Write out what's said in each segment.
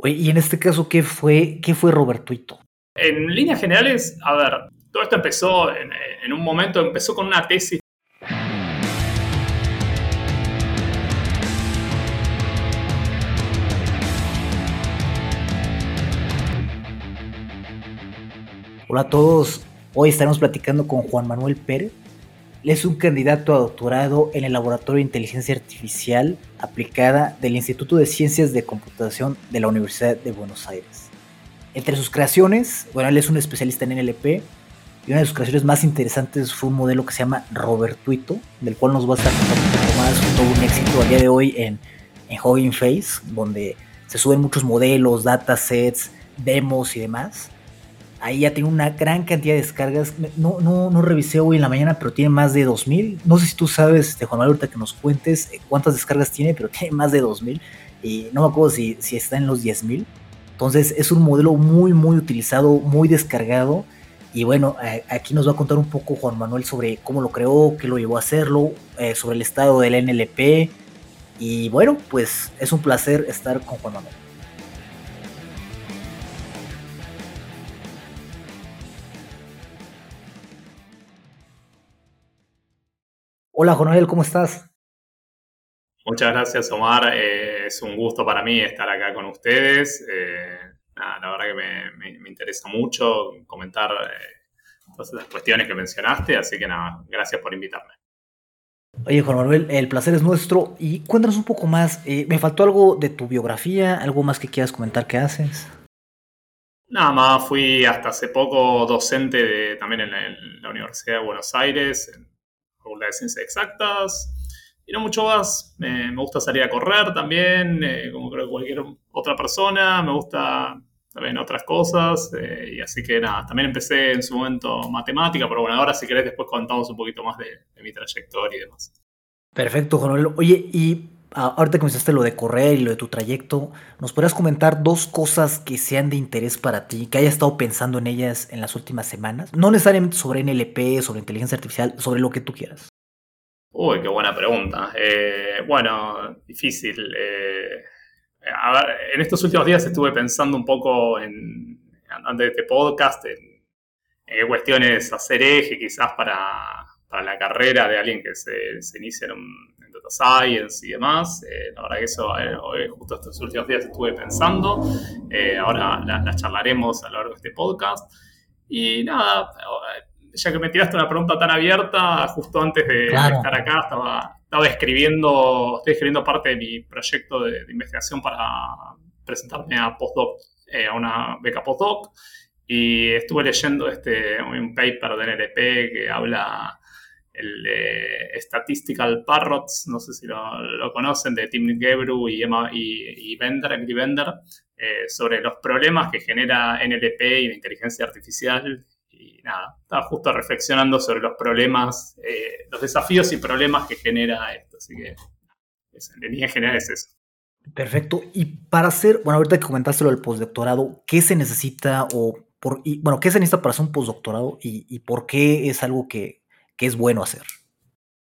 Oye, y en este caso, ¿qué fue, qué fue Robertuito? En líneas generales, a ver, todo esto empezó en, en un momento, empezó con una tesis Hola a todos, hoy estaremos platicando con Juan Manuel Pérez. Es un candidato a doctorado en el Laboratorio de Inteligencia Artificial aplicada del Instituto de Ciencias de Computación de la Universidad de Buenos Aires. Entre sus creaciones, bueno, él es un especialista en NLP y una de sus creaciones más interesantes fue un modelo que se llama Robertuito, del cual nos va a estar contando un poco más, todo un éxito al día de hoy en, en Hugging Face, donde se suben muchos modelos, datasets, demos y demás. Ahí ya tiene una gran cantidad de descargas. No, no, no revisé hoy en la mañana, pero tiene más de 2000. No sé si tú sabes, este, Juan Manuel, ahorita que nos cuentes eh, cuántas descargas tiene, pero tiene más de 2000. Y no me acuerdo si, si está en los 10000. Entonces es un modelo muy, muy utilizado, muy descargado. Y bueno, aquí nos va a contar un poco Juan Manuel sobre cómo lo creó, qué lo llevó a hacerlo, eh, sobre el estado del NLP. Y bueno, pues es un placer estar con Juan Manuel. Hola, Jonel, ¿cómo estás? Muchas gracias, Omar. Eh, es un gusto para mí estar acá con ustedes. Eh, la verdad que me, interesa mucho comentar eh, todas las cuestiones que mencionaste, así que nada, gracias por invitarme. Oye, Juan Manuel, el placer es nuestro. Y cuéntanos un poco más. me faltó algo de tu biografía, algo más que quieras comentar que haces. Nada más, fui hasta hace poco docente también en la, Universidad de Buenos Aires, de Ciencias Exactas. Y no mucho más. me gusta salir a correr también, eh, como creo que cualquier otra persona. Me gusta también otras cosas. Eh, y así que nada, también empecé en su momento matemática, pero bueno, ahora si querés después contamos un poquito más de, mi trayectoria y demás. Perfecto, Juan Oye, y ahorita que mencionaste lo de correr y lo de tu trayecto, ¿nos podrías comentar dos cosas que sean de interés para ti, que hayas estado pensando en ellas en las últimas semanas? No necesariamente sobre NLP, sobre inteligencia artificial, sobre lo que tú quieras. Uy, qué buena pregunta. Eh, bueno, difícil. Eh, a ver, en estos últimos días estuve pensando un poco en, antes de este podcast, en, qué cuestiones hacer eje quizás para, la carrera de alguien que se, se inicia en, Data Science y demás. Eh, la verdad que eso hoy, justo estos últimos días estuve pensando. ahora las la charlaremos a lo largo de este podcast. Y nada, ya que me tiraste una pregunta tan abierta, justo antes de, estar acá estaba, estaba escribiendo, estoy escribiendo parte de mi proyecto de, investigación para presentarme a postdoc, eh, a una beca postdoc, y estuve leyendo este, un paper de NLP que habla el de Statistical Parrots, no sé si lo, conocen, de Tim Gebru y, Emma, y, y Bender, eh, sobre los problemas que genera NLP y la inteligencia artificial y nada, estaba justo reflexionando sobre los problemas, eh, los desafíos y problemas que genera esto. Así que en línea general es eso. Perfecto. Y para hacer, bueno, ahorita que comentaste lo del postdoctorado, ¿qué se necesita o por, y, bueno, qué se necesita para hacer un postdoctorado y, por qué es algo que, es bueno hacer?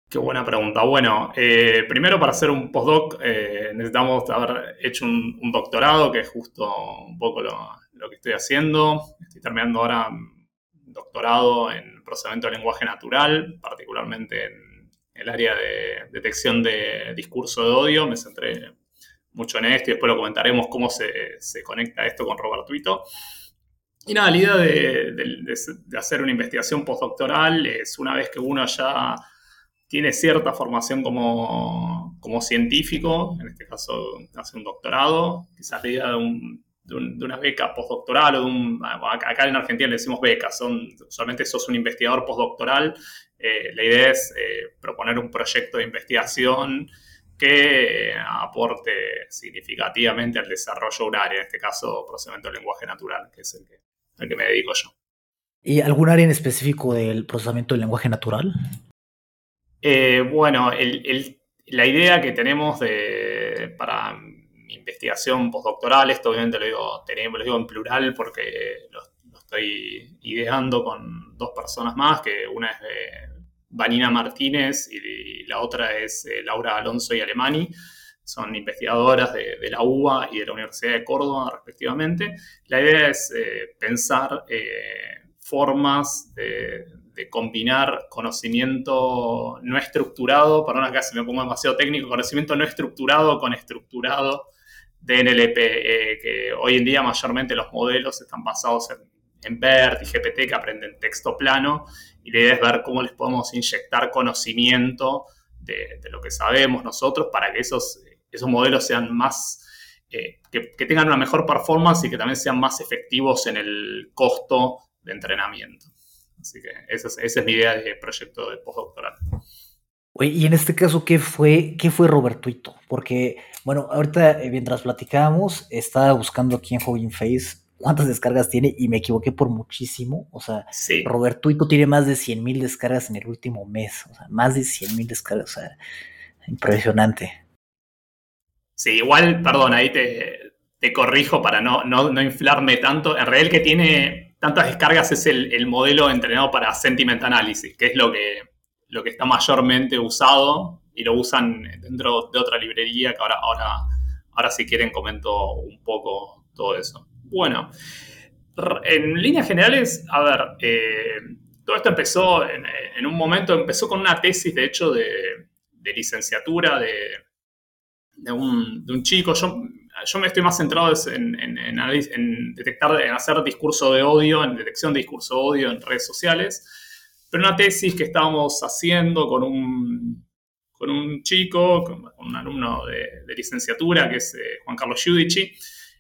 Qué buena pregunta. Bueno, eh, primero para hacer un postdoc eh, necesitamos haber hecho un, doctorado, que es justo un poco lo, que estoy haciendo. Estoy terminando ahora doctorado en procesamiento de lenguaje natural, particularmente en el área de detección de discurso de odio. Me centré mucho en esto y después lo comentaremos cómo se, conecta esto con Robertuito. Y nada, la idea de, hacer una investigación postdoctoral es una vez que uno ya tiene cierta formación como, como científico, en este caso hace un doctorado, quizás la idea de un una beca postdoctoral o de un, acá en Argentina le decimos becas, son, usualmente sos un investigador postdoctoral, eh, la idea es eh, proponer un proyecto de investigación que eh, aporte significativamente al desarrollo de en este caso procesamiento del lenguaje natural, que es el que, el que me dedico yo. ¿Y algún área en específico del procesamiento del lenguaje natural? bueno, la idea que tenemos de, para investigación postdoctoral, esto obviamente lo digo, tenemos, lo digo en plural porque lo, estoy ideando con dos personas más, que una es Vanina Martínez y, la otra es eh, Laura Alonso y Alemani. Son investigadoras de, la UBA y de la Universidad de Córdoba, respectivamente. La idea es eh, pensar eh, formas de, combinar conocimiento no estructurado, perdón acá se me pongo demasiado técnico, conocimiento no estructurado con estructurado de NLP, eh, que hoy en día mayormente los modelos están basados en, BERT y GPT que aprenden texto plano, y la idea es ver cómo les podemos inyectar conocimiento de lo que sabemos nosotros para que esos esos modelos sean más, eh, que, tengan una mejor performance y que también sean más efectivos en el costo de entrenamiento. Así que esa es, mi idea de proyecto de postdoctoral. Y en este caso, ¿qué fue, qué fue Robertuito? Porque, bueno, ahorita eh, mientras platicábamos, estaba buscando aquí en Hugging Face cuántas descargas tiene y me equivoqué por muchísimo. O sea, Robertuito tiene más de 100 mil descargas en el último mes. O sea, más de 100 mil descargas. O sea, impresionante. Sí, igual, perdón, ahí te, corrijo para no, no, inflarme tanto. En realidad el que tiene tantas descargas es el, modelo entrenado para sentiment analysis, que es lo que, lo que está mayormente usado y lo usan dentro de otra librería que ahora, ahora, ahora si quieren comento un poco todo eso. Bueno, en líneas generales, a ver, eh, todo esto empezó en, un momento, empezó con una tesis, de hecho, de licenciatura de, de un, chico. Yo, yo me estoy más centrado en, en, detectar, en hacer discurso de odio, en detección de discurso de odio en redes sociales. Pero una tesis que estábamos haciendo con un, con un chico, con un alumno de, licenciatura, que es eh, Juan Carlos Giudici,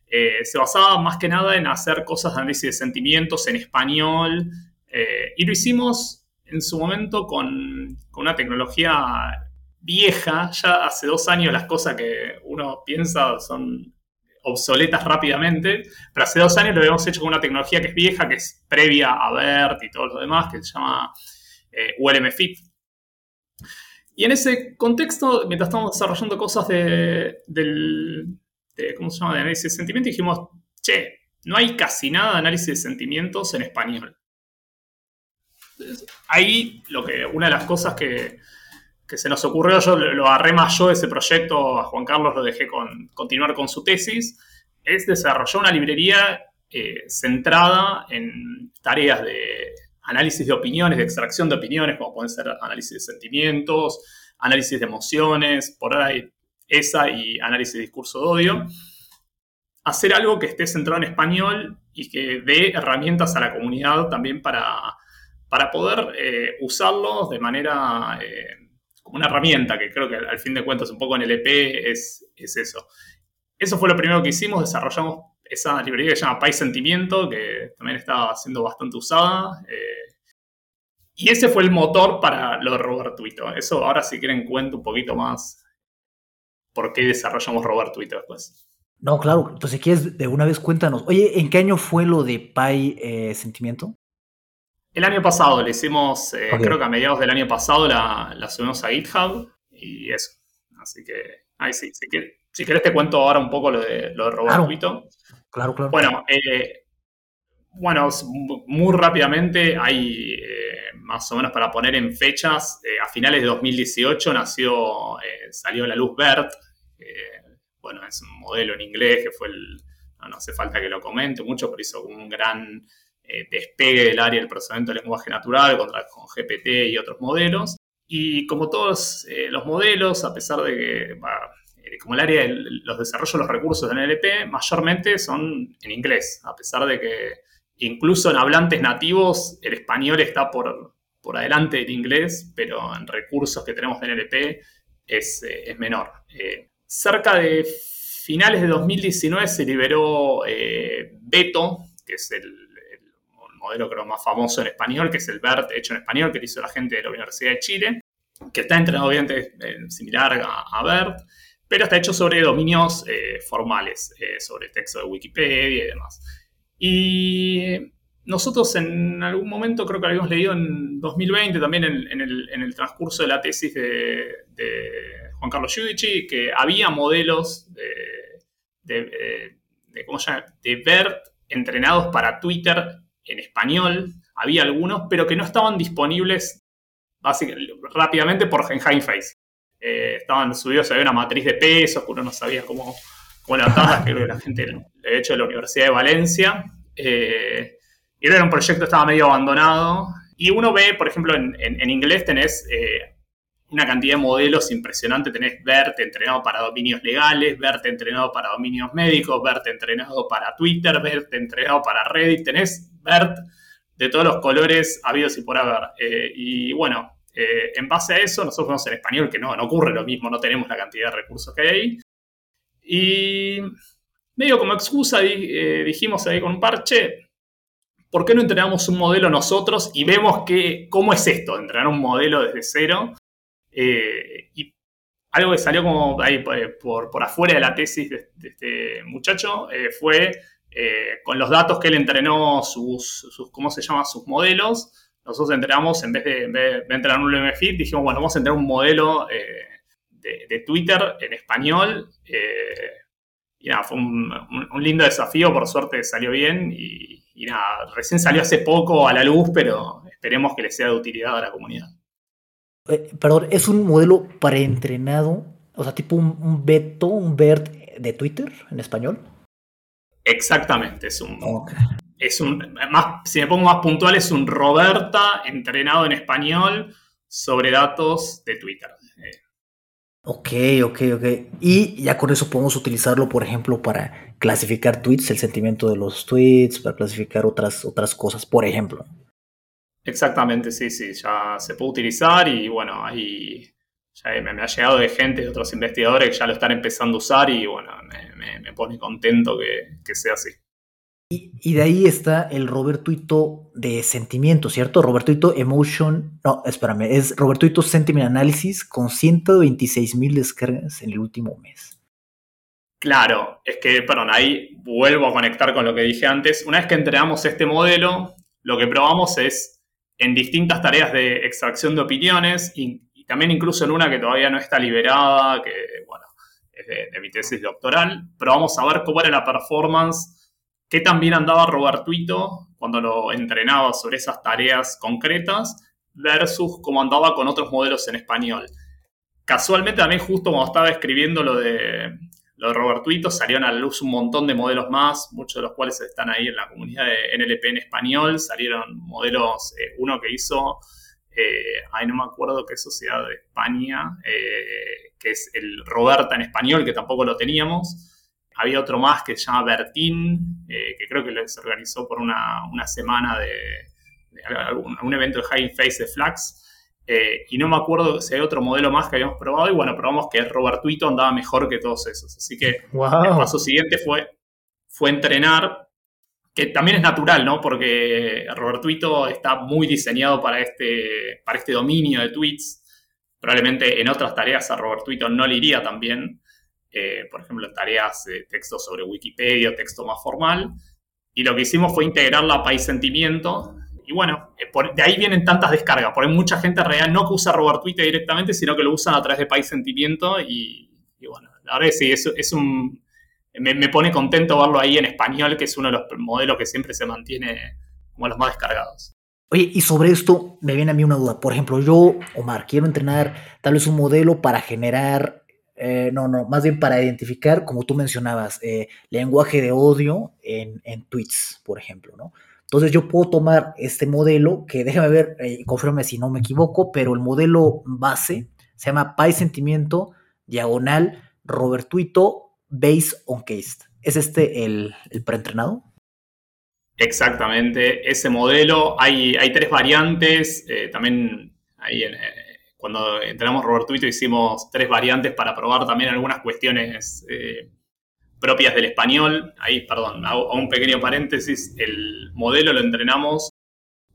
eh, se basaba más que nada en hacer cosas de análisis de sentimientos en español. Eh, y lo hicimos en su momento con, con una tecnología vieja, ya hace dos años las cosas que uno piensa son obsoletas rápidamente, pero hace dos años lo habíamos hecho con una tecnología que es vieja, que es previa a BERT y todo lo demás, que se llama eh, ULM-FIT. Y en ese contexto, mientras estamos desarrollando cosas de, del, ¿cómo se llama?, de análisis de sentimientos, dijimos, che, no hay casi nada de análisis de sentimientos en español. Ahí lo que, una de las cosas que, se nos ocurrió, yo lo agarré más yo ese proyecto, a Juan Carlos lo dejé con, continuar con su tesis, es desarrollar una librería eh, centrada en tareas de análisis de opiniones, de extracción de opiniones, como pueden ser análisis de sentimientos, análisis de emociones, por ahí esa y análisis de discurso de odio. Hacer algo que esté centrado en español y que dé herramientas a la comunidad también para, para poder eh, usarlos de manera eh, como una herramienta, que creo que al fin de cuentas un poco en el EP es, es eso. Eso fue lo primero que hicimos, desarrollamos esa librería que se llama Pay Sentimiento, que también estaba siendo bastante usada. Eh, y ese fue el motor para lo de Robertuito. Eso ahora si quieren cuento un poquito más por qué desarrollamos Robertuito después. No, claro, entonces quieres de una vez cuéntanos. Oye, ¿en qué año fue lo de Pay eh, Sentimiento? El año pasado le hicimos, eh, creo que a mediados del año pasado la, subimos a GitHub y eso. Así que, ahí sí, si, quieres, si querés te cuento ahora un poco lo de, lo de Roberto. Claro, claro. Bueno, eh, bueno, muy rápidamente hay eh, más o menos para poner en fechas, a finales de 2018 nació, salió la luz BERT, bueno, es un modelo en inglés que fue el, no, no hace falta que lo comente mucho, pero hizo un gran eh, despegue del área del procesamiento de lenguaje natural contra, con GPT y otros modelos. Y como todos eh, los modelos, a pesar de que, eh, como el área de los desarrollos de los recursos del NLP, mayormente son en inglés, a pesar de que incluso en hablantes nativos el español está por, por adelante del inglés, pero en recursos que tenemos de NLP es, es menor. cerca de finales de 2019 se liberó Beto, que es el modelo creo más famoso en español, que es el BERT hecho en español, que hizo la gente de la Universidad de Chile, que está entrenado obviamente similar a, BERT, pero está hecho sobre dominios eh, formales, eh, sobre texto de Wikipedia y demás. Y nosotros en algún momento, creo que lo habíamos leído en 2020, también en, el, transcurso de la tesis de, Juan Carlos Giudici, que había modelos de, de, de, ¿cómo se llama? de BERT entrenados para Twitter en español, había algunos, pero que no estaban disponibles rápidamente por en Face. eh, estaban subidos, había una matriz de pesos, que uno no sabía cómo, cómo levantarlas, que la gente había hecho de la Universidad de Valencia. Eh, y era un proyecto estaba medio abandonado. Y uno ve, por ejemplo, en, en, inglés tenés eh, una cantidad de modelos impresionante. Tenés BERT entrenado para dominios legales, BERT entrenado para dominios médicos, BERT entrenado para Twitter, BERT entrenado para Reddit. Tenés BERT de todos los colores habidos y por haber. Eh, y bueno, eh, en base a eso, nosotros vemos en español que no, no ocurre lo mismo, no tenemos la cantidad de recursos que hay. Y medio como excusa dijimos ahí con un parche, ¿por qué no entrenamos un modelo nosotros y vemos que, cómo es esto, entrenar un modelo desde cero? Eh, y algo que salió como ahí eh, por, por afuera de la tesis de, este muchacho eh, fue con los datos que él entrenó sus, ¿cómo se llama? Sus modelos. Nosotros entrenamos, en vez de, entrenar un MFIT, dijimos, bueno, vamos a entrenar un modelo de, Twitter en español. y nada, fue un, un, lindo desafío, por suerte salió bien y, y nada, recién salió hace poco a la luz, pero esperemos que le sea de utilidad a la comunidad. Eh, perdón, ¿es un modelo preentrenado? O sea, tipo un, Beto, un BERT de Twitter en español. Exactamente, es un. Es un. Más, si me pongo más puntual, es un Roberta entrenado en español sobre datos de Twitter. Ok, ok, ok. Y ya con eso podemos utilizarlo, por ejemplo, para clasificar tweets, el sentimiento de los tweets, para clasificar otras, otras cosas, por ejemplo. Exactamente, sí, sí, ya se puede utilizar y bueno, ahí ya me, ha llegado de gente, de otros investigadores que ya lo están empezando a usar y bueno, me, pone contento que sea así. Y, de ahí está el Robertuito de sentimiento, ¿cierto? Robertuito Emotion, no, espérame, es Robertuito Sentiment Analysis con 126 mil descargas en el último mes. Claro, es que, perdón, ahí vuelvo a conectar con lo que dije antes. Una vez que entregamos este modelo, lo que probamos es en distintas tareas de extracción de opiniones y, también incluso en una que todavía no está liberada, que, bueno, es de, de mi tesis doctoral, probamos a ver cómo era la performance qué también andaba Robertuito cuando lo entrenaba sobre esas tareas concretas versus cómo andaba con otros modelos en español. Casualmente también justo cuando estaba escribiendo lo de, lo de Robertuito salieron a la luz un montón de modelos más, muchos de los cuales están ahí en la comunidad de NLP en español. Salieron modelos, eh, uno que hizo, eh, ay no me acuerdo qué sociedad de España, eh, que es el Roberta en español, que tampoco lo teníamos. Había otro más que se llama Bertín, eh, que creo que se organizó por una, semana de, un evento de High Face de Flax. Eh, y no me acuerdo si hay otro modelo más que habíamos probado. Y bueno, probamos que Robertuito andaba mejor que todos esos. Así que el paso siguiente fue, fue entrenar, que también es natural, ¿no? Porque Robertuito está muy diseñado para este, para este dominio de tweets. Probablemente en otras tareas a Robertuito no le iría tan bien. Eh, por ejemplo, tareas de texto sobre Wikipedia texto más formal. Y lo que hicimos fue integrar la país sentimiento. Y bueno, eh, de ahí vienen tantas descargas, porque mucha gente real no que usa robar Twitter directamente, sino que lo usan a través de país sentimiento. Y, bueno, la verdad es que sí, es, un. Me, pone contento verlo ahí en español, que es uno de los modelos que siempre se mantiene como los más descargados. Oye, y sobre esto me viene a mí una duda. Por ejemplo, yo, Omar, quiero entrenar tal vez un modelo para generar eh, no, no, más bien para identificar, como tú mencionabas, eh, lenguaje de odio en, tweets, por ejemplo, ¿no? Entonces yo puedo tomar este modelo, que déjame ver, eh, si no me equivoco, pero el modelo base se llama Pi Sentimiento, diagonal, Robertuito, Base on Case. ¿Es este el, el preentrenado? Exactamente, ese modelo, hay, hay tres variantes, también hay en, cuando entramos Robertuito hicimos tres variantes para probar también algunas cuestiones eh, propias del español. Ahí, perdón, hago, un pequeño paréntesis. El modelo lo entrenamos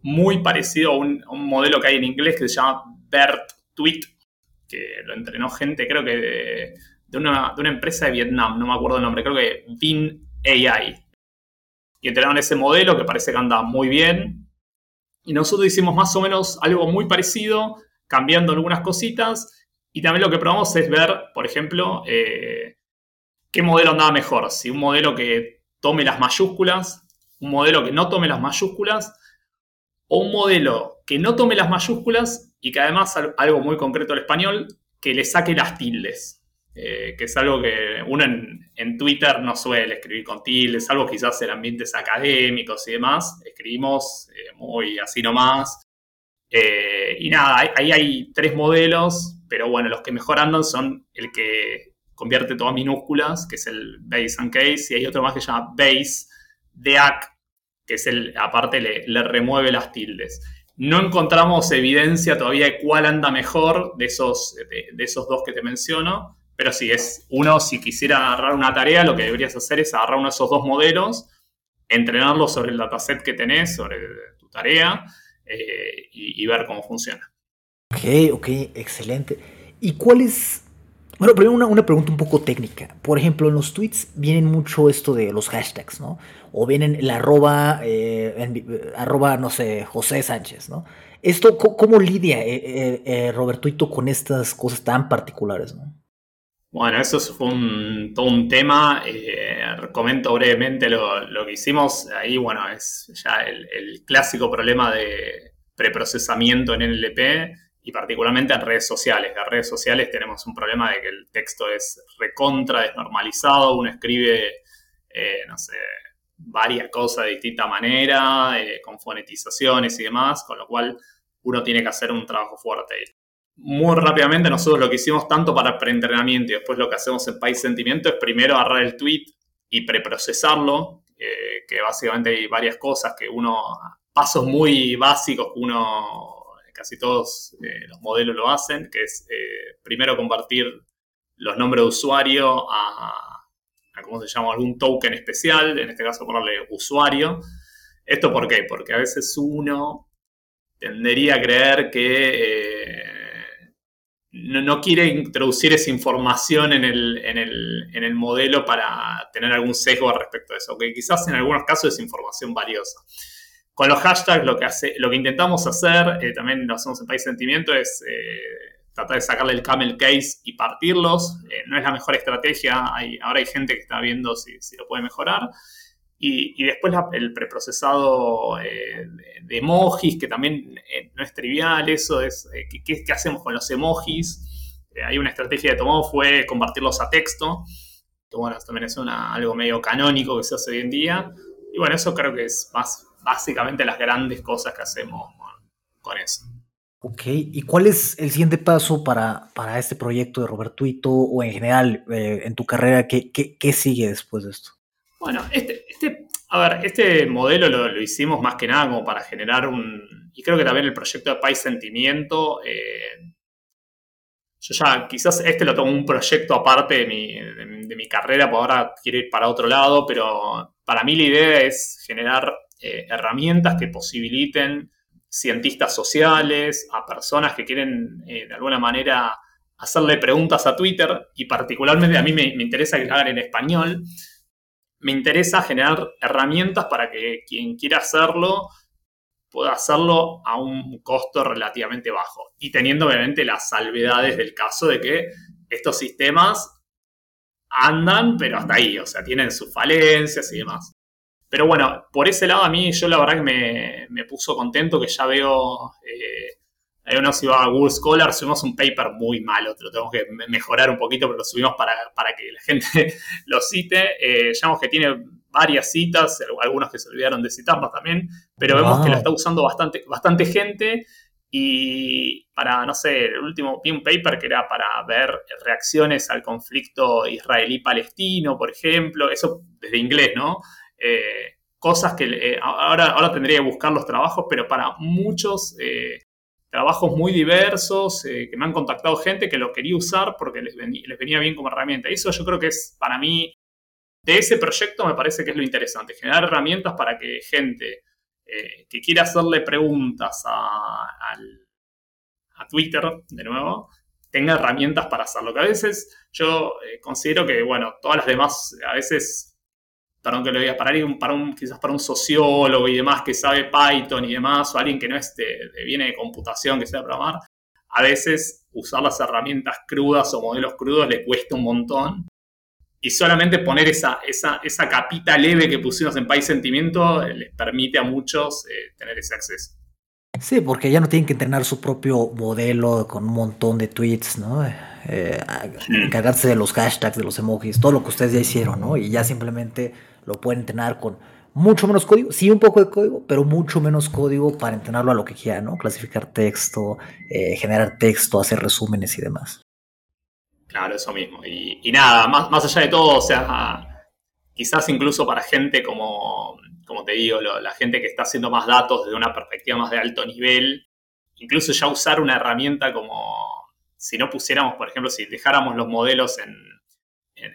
muy parecido a un, modelo que hay en inglés que se llama BERT Tweet, que lo entrenó gente, creo que de, una, empresa de Vietnam, no me acuerdo el nombre, creo que Vin AI. Y entrenaron ese modelo que parece que anda muy bien. Y nosotros hicimos más o menos algo muy parecido, cambiando algunas cositas. Y también lo que probamos es ver, por ejemplo, eh, qué modelo andaba mejor. Si un modelo que tome las mayúsculas, un modelo que no tome las mayúsculas, o un modelo que no tome las mayúsculas y que además, algo muy concreto al español, que le saque las tildes. Eh, que es algo que uno en, Twitter no suele escribir con tildes, salvo quizás en ambientes académicos y demás. Escribimos eh, muy así nomás. Eh, y nada, ahí hay, tres modelos, pero bueno, los que mejor andan son el que convierte todas minúsculas, que es el base and case, y hay otro más que se llama base deac, que es el, aparte le, remueve las tildes. No encontramos evidencia todavía de cuál anda mejor de esos, de esos dos que te menciono, pero si es uno, si quisiera agarrar una tarea, lo que deberías hacer es agarrar uno de esos dos modelos, entrenarlo sobre el dataset que tenés, sobre tu tarea, eh, y, ver cómo funciona. Ok, ok, excelente. ¿Y cuál es bueno, primero una, pregunta un poco técnica. Por ejemplo, en los tweets vienen mucho esto de los hashtags, ¿no? O vienen el arroba, eh, arroba, no sé, José Sánchez, ¿no? Esto, ¿cómo, lidia eh, eh, Robertuito con estas cosas tan particulares, ¿no? Bueno, eso fue un, todo un tema. Eh, comento brevemente lo, que hicimos. Ahí, bueno, es ya el, clásico problema de preprocesamiento en NLP y particularmente en redes sociales. En redes sociales tenemos un problema de que el texto es recontra desnormalizado. Uno escribe, eh, no sé, varias cosas de distinta manera, eh, con fonetizaciones y demás, con lo cual uno tiene que hacer un trabajo fuerte muy rápidamente nosotros lo que hicimos tanto para preentrenamiento y después lo que hacemos en País Sentimiento es primero agarrar el tweet y preprocesarlo, eh, que básicamente hay varias cosas que uno, pasos muy básicos que uno, casi todos eh, los modelos lo hacen, que es eh, primero compartir los nombres de usuario a, ¿cómo se llama?, algún token especial, en este caso ponerle usuario. ¿Esto por qué? Porque a veces uno tendería a creer que no, quiere introducir esa información en el, modelo para tener algún sesgo respecto a eso, que quizás en algunos casos es información valiosa. Con los hashtags lo que, hace, lo que intentamos hacer, eh, también lo hacemos en País Sentimiento, es eh, tratar de sacarle el camel case y partirlos. Eh, no es la mejor estrategia, ahora hay gente que está viendo si, lo puede mejorar. Y, después el preprocesado de, emojis, que también no es trivial, eso es, ¿qué, hacemos con los emojis? hay una estrategia que tomamos fue convertirlos a texto, que bueno, también es algo medio canónico que se hace hoy en día. Y bueno, eso creo que es más básicamente las grandes cosas que hacemos con eso. Ok, ¿y cuál es el siguiente paso para, para este proyecto de Roberto Ito o en general en tu carrera? ¿qué, qué sigue después de esto? Bueno, este, este, a ver, este modelo lo, hicimos más que nada como para generar un, y creo que también el proyecto de País Sentimiento, eh, yo ya quizás este lo tomo un proyecto aparte de mi, de, mi carrera, por ahora quiero ir para otro lado, pero para mí la idea es generar eh, herramientas que posibiliten cientistas sociales, a personas que quieren eh, de alguna manera hacerle preguntas a Twitter y particularmente a mí me, me interesa que hagan en español me interesa generar herramientas para que quien quiera hacerlo pueda hacerlo a un costo relativamente bajo y teniendo obviamente las salvedades del caso de que estos sistemas andan, pero hasta ahí, o sea, tienen sus falencias y demás. Pero bueno, por ese lado a mí yo la verdad que me, puso contento que ya veo eh, uno si va a Google Scholar, subimos un paper muy malo, lo tenemos que mejorar un poquito, pero lo subimos para, que la gente lo cite. Eh, que tiene varias citas, algunos que se olvidaron de citarnos también, pero vemos que lo está usando bastante, bastante gente. Y para, no sé, el último vi un paper que era para ver reacciones al conflicto israelí-palestino, por ejemplo, eso desde inglés, ¿no? Eh, cosas que eh, ahora, ahora tendría que buscar los trabajos, pero para muchos eh, trabajos muy diversos, que me han contactado gente que lo quería usar porque les, venía bien como herramienta. Eso yo creo que es para mí, de ese proyecto me parece que es lo interesante, generar herramientas para que gente que quiera hacerle preguntas a, Twitter, de nuevo, tenga herramientas para hacerlo. Que a veces yo considero que, bueno, todas las demás, a veces perdón que lo diga, para alguien, para un, quizás para un sociólogo y demás que sabe Python y demás, o alguien que no es viene de computación, que sabe programar, a veces usar las herramientas crudas o modelos crudos le cuesta un montón. Y solamente poner esa, esa, esa capita leve que pusimos en País Sentimiento eh, les permite a muchos eh, tener ese acceso. Sí, porque ya no tienen que entrenar su propio modelo con un montón de tweets, ¿no? Eh, encargarse de los hashtags, de los emojis, todo lo que ustedes ya hicieron, ¿no? Y ya simplemente lo pueden entrenar con mucho menos código, sí un poco de código, pero mucho menos código para entrenarlo a lo que quieran, ¿no? Clasificar texto, eh, generar texto, hacer resúmenes y demás. Claro, eso mismo. Y, nada, más, más allá de todo, o sea, quizás incluso para gente como, como te digo, la gente que está haciendo más datos desde una perspectiva más de alto nivel, incluso ya usar una herramienta como, si no pusiéramos, por ejemplo, si dejáramos los modelos en, en,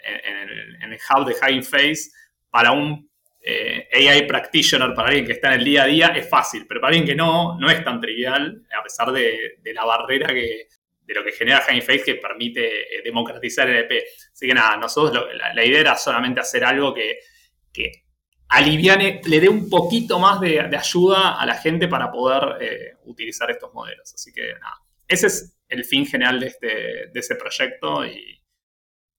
en el hub de High Face para un eh, AI practitioner para alguien que está en el día a día es fácil, pero para alguien que no, no es tan trivial, a pesar de, la barrera que, de lo que genera Face que permite eh, democratizar el EP. Así que nada, nosotros la, idea era solamente hacer algo que, que aliviane, le dé un poquito más de, ayuda a la gente para poder eh, utilizar estos modelos. Así que nada, ese es el fin general de, este, de ese proyecto y,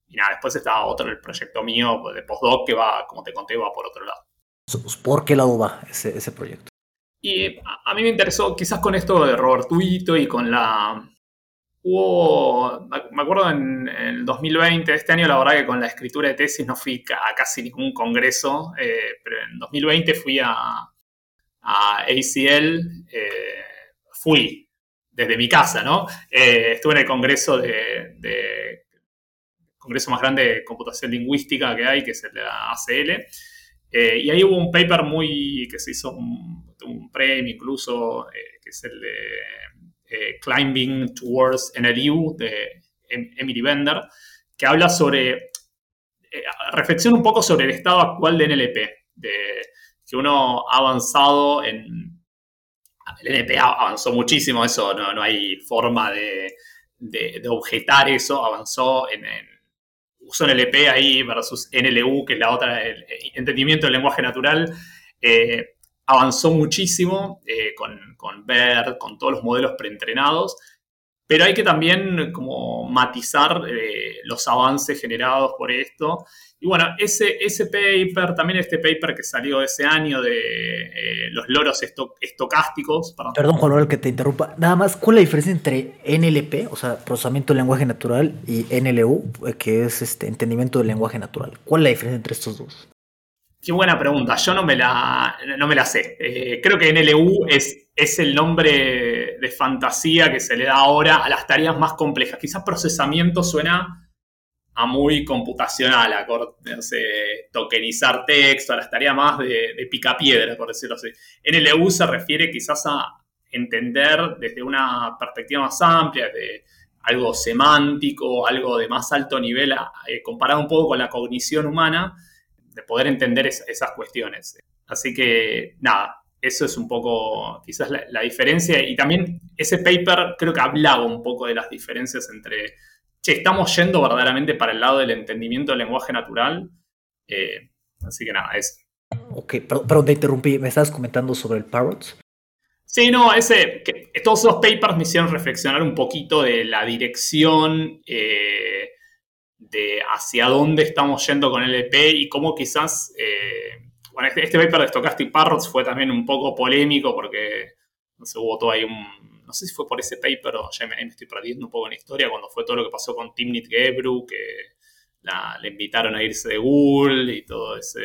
y nada, después está otro, el proyecto mío de postdoc que va, como te conté, va por otro lado. ¿Por qué lado va ese, ese proyecto? Y a, mí me interesó, quizás con esto de Robertuito y con la... Hubo, me acuerdo en, el 2020, este año la verdad que con la escritura de tesis no fui a casi ningún congreso, eh, pero en 2020 fui a, a ACL, eh, fui desde mi casa, ¿no? Eh, estuve en el congreso de congreso más grande de computación lingüística que hay, que es el de la ACL. Eh, y ahí hubo un paper muy que se hizo un, premio incluso, eh, que es el de eh, Climbing Towards NLU de em, Emily Bender, que habla sobre, reflexiona un poco sobre el estado actual de NLP, de que uno ha avanzado en... El NLP avanzó muchísimo, eso no, no hay forma de, de, objetar eso, avanzó en usó NLP ahí versus NLU, que es la otra, el entendimiento del lenguaje natural, eh, avanzó muchísimo eh, con, con BERT, con todos los modelos preentrenados, pero hay que también como matizar eh, los avances generados por esto y bueno, ese, ese paper, también este paper que salió ese año de eh, los loros estocásticos. Perdón, Juan Manuel, que te interrumpa. Nada más, ¿cuál es la diferencia entre NLP, o sea, procesamiento del lenguaje natural, y NLU, que es este entendimiento del lenguaje natural? ¿Cuál es la diferencia entre estos dos? Qué buena pregunta. Yo no me la, no me la sé. Eh, creo que NLU es, es el nombre de fantasía que se le da ahora a las tareas más complejas. Quizás procesamiento suena a muy computacional, a tokenizar texto, a las tareas más de, de picapiedra, por decirlo así. NLU se refiere quizás a entender desde una perspectiva más amplia, de algo semántico, algo de más alto nivel, eh, comparado un poco con la cognición humana, de poder entender esas cuestiones. Así que, nada, eso es un poco quizás la, la diferencia. Y también ese paper creo que hablaba un poco de las diferencias entre estamos yendo verdaderamente para el lado del entendimiento del lenguaje natural. Eh, así que nada, es. Ok, perdón, te interrumpí. ¿Me estabas comentando sobre el Parrots? Sí, no, ese, que, todos esos papers me hicieron reflexionar un poquito de la dirección eh, hacia dónde estamos yendo con el EP y cómo quizás, eh, bueno, este, este, paper de Stochastic Parrots fue también un poco polémico porque no sé, hubo todo ahí un, no sé si fue por ese paper o ya me, estoy perdiendo un poco en la historia, cuando fue todo lo que pasó con Timnit Gebru, que le invitaron a irse de Google y todo ese,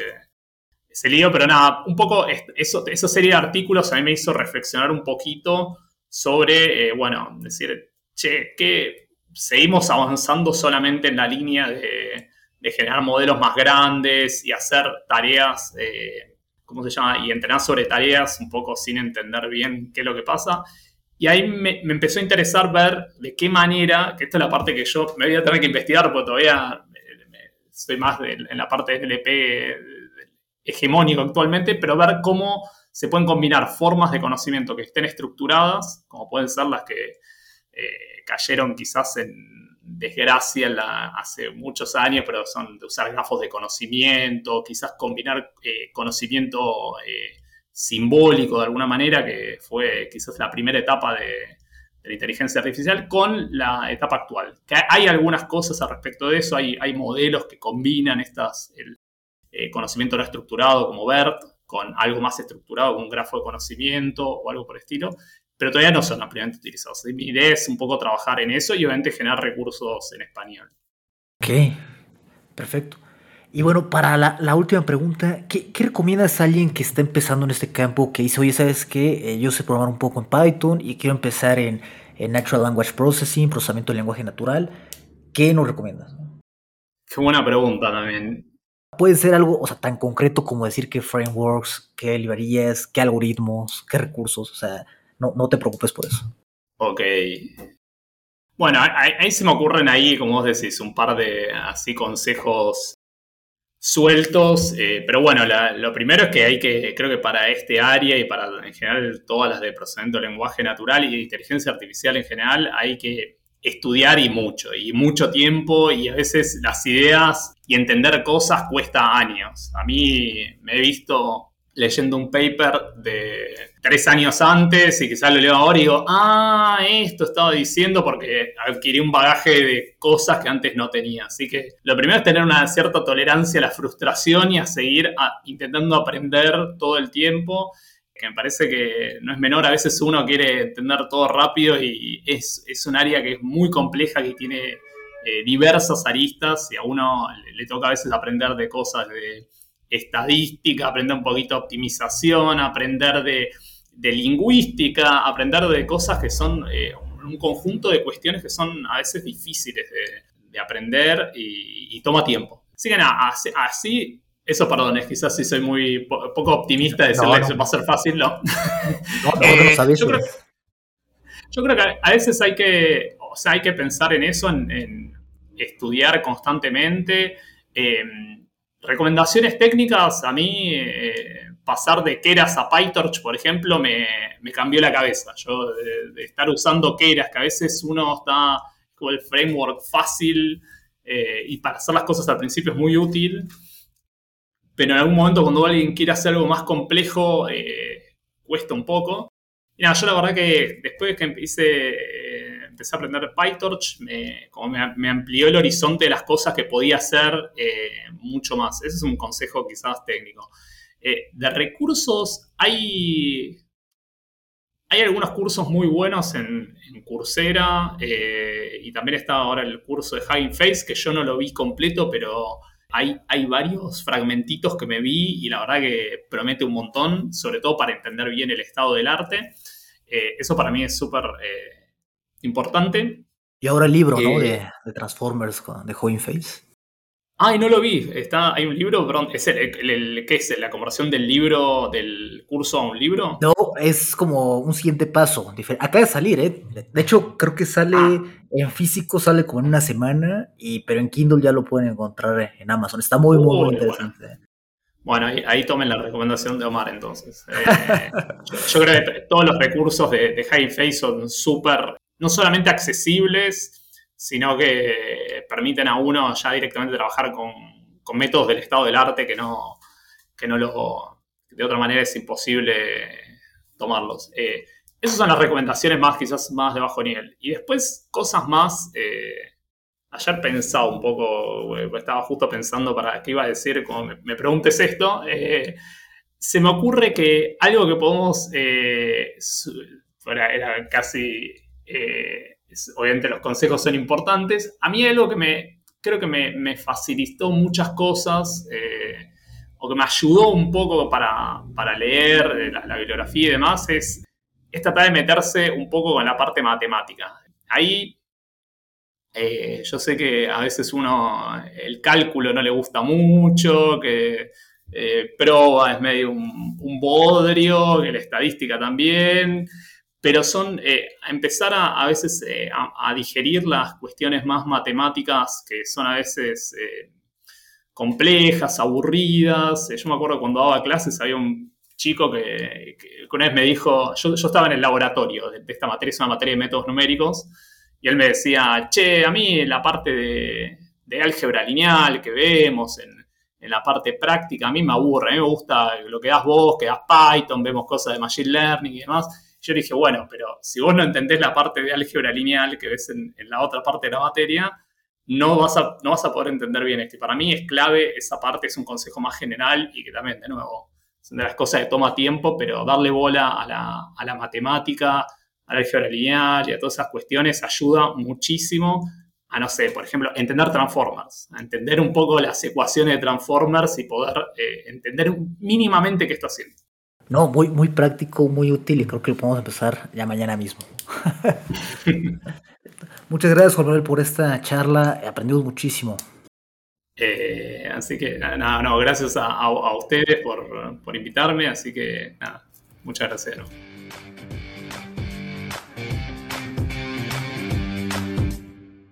ese lío, pero nada, un poco eso, esa serie de artículos a mí me hizo reflexionar un poquito sobre, eh, bueno, decir, che, que seguimos avanzando solamente en la línea de, generar modelos más grandes y hacer tareas, eh, ¿cómo se llama? Y entrenar sobre tareas un poco sin entender bien qué es lo que pasa. Y ahí me, empezó a interesar ver de qué manera, que esta es la parte que yo me voy a tener que investigar porque todavía estoy más en la parte del LP hegemónico actualmente, pero ver cómo se pueden combinar formas de conocimiento que estén estructuradas, como pueden ser las que eh, cayeron quizás en desgracia hace muchos años, pero son de usar gafos de conocimiento, quizás combinar eh, conocimiento eh, simbólico de alguna manera, que fue quizás la primera etapa de, la inteligencia artificial, con la etapa actual. Hay algunas cosas al respecto de eso, hay, modelos que combinan estas, el eh, conocimiento no estructurado como BERT con algo más estructurado, un grafo de conocimiento o algo por el estilo. Pero todavía no son ampliamente utilizados. Mi idea es un poco trabajar en eso y obviamente generar recursos en español. Ok, perfecto. Y bueno, para la, última pregunta, ¿qué, recomiendas a alguien que está empezando en este campo que dice, oye, ¿sabes qué? Eh, yo sé programar un poco en Python y quiero empezar en, Natural Language Processing, procesamiento del lenguaje natural. ¿Qué nos recomiendas? Qué buena pregunta también. Puede ser algo, o sea, tan concreto como decir qué frameworks, qué librerías, qué algoritmos, qué recursos, o sea, no, no te preocupes por eso. Ok. Bueno, ahí, se me ocurren ahí, como vos decís, un par de así consejos sueltos, eh, pero bueno, lo primero es que hay que, creo que para este área y para en general todas las de procesamiento de lenguaje natural y de inteligencia artificial en general, hay que estudiar y mucho, y mucho tiempo, y a veces las ideas y entender cosas cuesta años. A mí me he visto leyendo un paper de tres años antes y quizás lo leo ahora y digo, ah, esto estaba diciendo porque adquirí un bagaje de cosas que antes no tenía. Así que lo primero es tener una cierta tolerancia a la frustración y a seguir intentando aprender todo el tiempo, que me parece que no es menor, a veces uno quiere entender todo rápido y es, un área que es muy compleja, que tiene eh, diversas aristas y a uno le toca a veces aprender de cosas de estadística, aprender un poquito de optimización, aprender de, lingüística, aprender de cosas que son eh, un conjunto de cuestiones que son a veces difíciles de, aprender y, toma tiempo. Así que nada, así, eso perdón, es quizás si soy muy poco optimista de decirle que va a ser fácil, no. Eh, yo, creo, yo, creo, que a veces hay que, o sea, hay que pensar en eso, en, estudiar constantemente. Eh, Recomendaciones técnicas, a mí eh, pasar de Keras a PyTorch, por ejemplo, me, cambió la cabeza. Yo de, estar usando Keras, que a veces uno está con el framework fácil eh, y para hacer las cosas al principio es muy útil, pero en algún momento cuando alguien quiere hacer algo más complejo, eh, cuesta un poco. Y nada, yo la verdad que después que hice empecé a aprender PyTorch, me, como me, amplió el horizonte de las cosas que podía hacer eh, mucho más. Ese es un consejo quizás técnico. Eh, de recursos, hay, hay algunos cursos muy buenos en, Coursera eh, y también está ahora el curso de Hugging Face, que yo no lo vi completo, pero hay, hay, varios fragmentitos que me vi y la verdad que promete un montón, sobre todo para entender bien el estado del arte. eso para mí es súper importante. Y ahora el libro, ¿no? De, Transformers, de Join Face. Ay, no lo vi. Está, hay un libro, perdón, ¿es el, ¿qué es? ¿La conversión del libro, del curso a un libro? No, es como un siguiente paso. Acaba de salir, ¿eh? De hecho, creo que sale ah. en físico, sale como en una semana, y, pero en Kindle ya lo pueden encontrar en Amazon. Está muy, muy, muy interesante. Bueno, ahí, tomen la recomendación de Omar entonces. Eh, yo, creo que todos los recursos de, de High Face son súper no solamente accesibles, sino que permiten a uno ya directamente trabajar con, métodos del estado del arte que no, que no lo, de otra manera es imposible tomarlos. Eh, esas son las recomendaciones más, quizás más de bajo nivel. Y después, cosas más. Eh, ayer pensado un poco, eh, estaba justo pensando para qué iba a decir, como me, preguntes esto. se me ocurre que algo que podemos. era casi eh, obviamente los consejos son importantes. A mí algo que me, creo que me, facilitó muchas cosas, eh, o que me ayudó un poco para, leer eh, la, bibliografía y demás, es, tratar de meterse un poco con la parte matemática. Ahí yo sé que a veces uno el cálculo no le gusta mucho, que prueba es medio un, un bodrio, que la estadística también pero son eh, empezar a, a veces eh, a, digerir las cuestiones más matemáticas que son a veces eh, complejas, aburridas. yo me acuerdo cuando daba clases había un chico que, una vez me dijo, yo, estaba en el laboratorio de, esta materia, es una materia de métodos numéricos, y él me decía, che, a mí la parte de, de álgebra lineal que vemos en, en la parte práctica, a mí me aburre, a mí me gusta lo que das vos, que das Python, vemos cosas de Machine Learning y demás yo dije, bueno, pero si vos no entendés la parte de álgebra lineal que ves en, la otra parte de la materia, no vas, a, no vas a poder entender bien esto. Y para mí es clave, esa parte es un consejo más general y que también, de nuevo, son de las cosas que toma tiempo, pero darle bola a la, matemática, álgebra lineal y a todas esas cuestiones ayuda muchísimo a, no sé, por ejemplo, entender transformers, a entender un poco las ecuaciones de transformers y poder eh, entender mínimamente qué está haciendo. No, muy, muy práctico, muy útil y creo que lo podemos empezar ya mañana mismo. Muchas gracias, Juan Manuel, por esta charla. Aprendimos muchísimo. Eh, así que, nada, no, gracias a, ustedes por, por, invitarme. Así que, nada, muchas gracias.